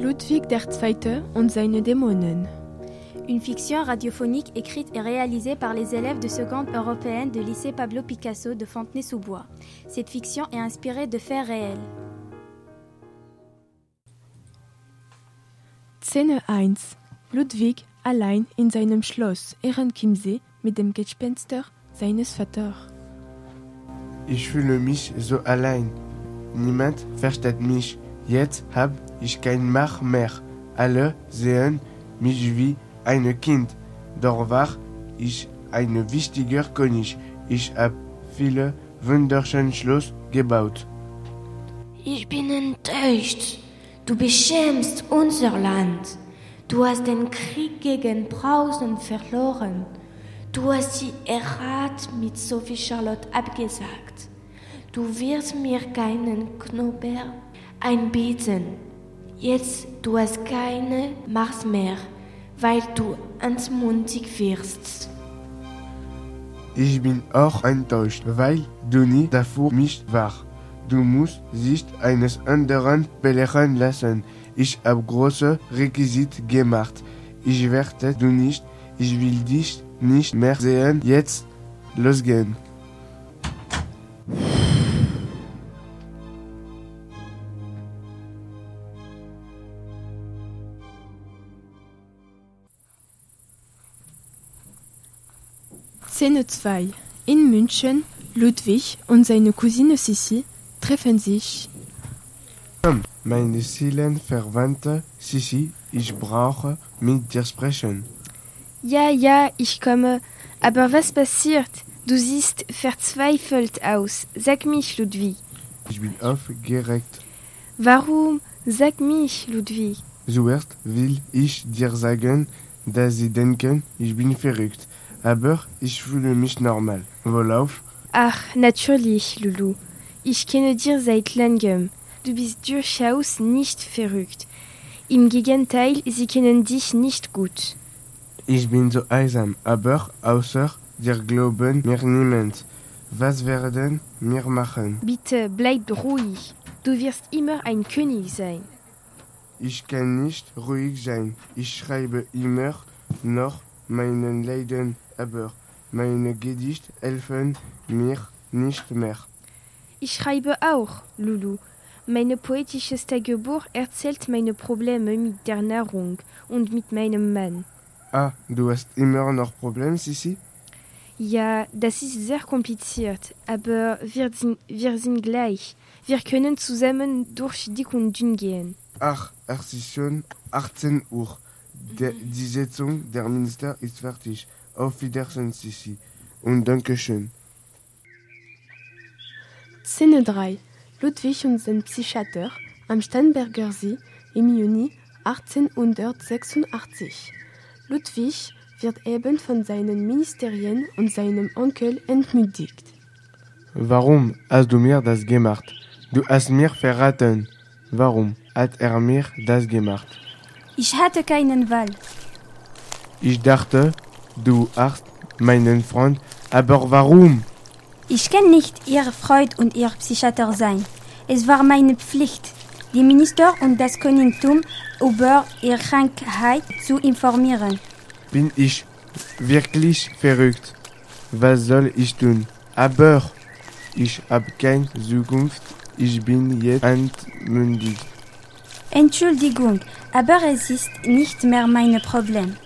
Ludwig II und seine Dämonen. Une fiction radiophonique écrite et réalisée par les élèves de seconde européenne de lycée Pablo Picasso de Fontenay-sous-Bois. Cette fiction est inspirée de faits réels. Szene 1. Ludwig allein in seinem Schloss Ehrenchiemsee mit dem Gespenster seines Vaters. Ich fühle mich so allein. Niemand versteht mich. Jetzt hab ich kein Mach mehr. Alle sehen mich wie ein Kind. Doch war ich ein wichtiger König. Ich hab viele wunderschöne Schloss gebaut. Ich bin enttäuscht. Du beschämst unser Land. Du hast den Krieg gegen Preußen verloren. Du hast die Erat mit Sophie Charlotte abgesagt. Du wirst mir keinen Knober einbieten. Jetzt du hast keine Macht mehr, weil du entmutigt wirst. Ich bin auch enttäuscht, weil du nie dafür mich war. Du musst sich eines anderen belehren lassen. Ich habe große Requisit gemacht. Ich werde du nicht. Ich will dich nicht mehr sehen. Jetzt losgehen. Szene 2. In München, Ludwig und seine Cousine Sissi treffen sich. Komm, meine Seelenverwandte Sissi, ich brauche mit dir sprechen. Ja, ja, ich komme. Aber was passiert? Du siehst verzweifelt aus. Sag mich, Ludwig. Ich bin aufgeregt. Warum? Sag mich, Ludwig. Zuerst will ich dir sagen, dass sie denken, ich bin verrückt. Aber ich fühle mich normal. Worauf? Ach, natürlich, Lulu. Ich kenne dir seit langem. Du bist durchaus nicht verrückt. Im Gegenteil, sie kennen dich nicht gut. Ich bin so einsam, aber außer dir glauben mir niemand. Was werden wir machen? Bitte bleib ruhig. Du wirst immer ein König sein. Ich kann nicht ruhig sein. Ich schreibe immer noch meinen Leiden, aber meine Gedichte helfen mir nicht mehr. Ich schreibe auch, Lulu. Mein poetisches Tagebuch erzählt meine Probleme mit der Nahrung und mit meinem Mann. Ah, du hast immer noch Probleme, Sissi? Ja, das ist sehr kompliziert, aber wir sind, wir sind gleich. Wir können zusammen durch dick und dünn gehen. Ach, es ist schon 18 Uhr. Der, die Sitzung der Minister ist fertig. Auf Wiedersehen, Sissi. Und Dankeschön. Szene 3. Ludwig und sein Psychiater am Starnberger See im Juni 1886. Ludwig wird eben von seinen Ministerien und seinem Onkel entmündigt. Warum hast du mir das gemacht? Du hast mir verraten. Warum hat er mir das gemacht? Ich hatte keinen Wahl. Ich dachte, du hast meinen Freund, aber warum? Ich kann nicht Ihr Freund und Ihr Psychiater sein. Es war meine Pflicht, die Minister und das Königtum über ihre Krankheit zu informieren. Bin ich wirklich verrückt? Was soll ich tun? Aber ich habe keine Zukunft. Ich bin jetzt entmündigt. Entschuldigung, aber es ist nicht mehr mein Problem.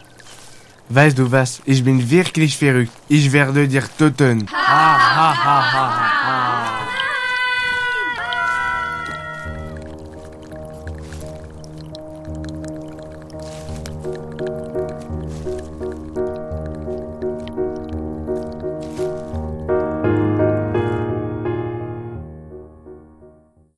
Weißt du was? Ich bin wirklich verrückt. Ich werde dir töten. Ha, ha, ha, ha, ha.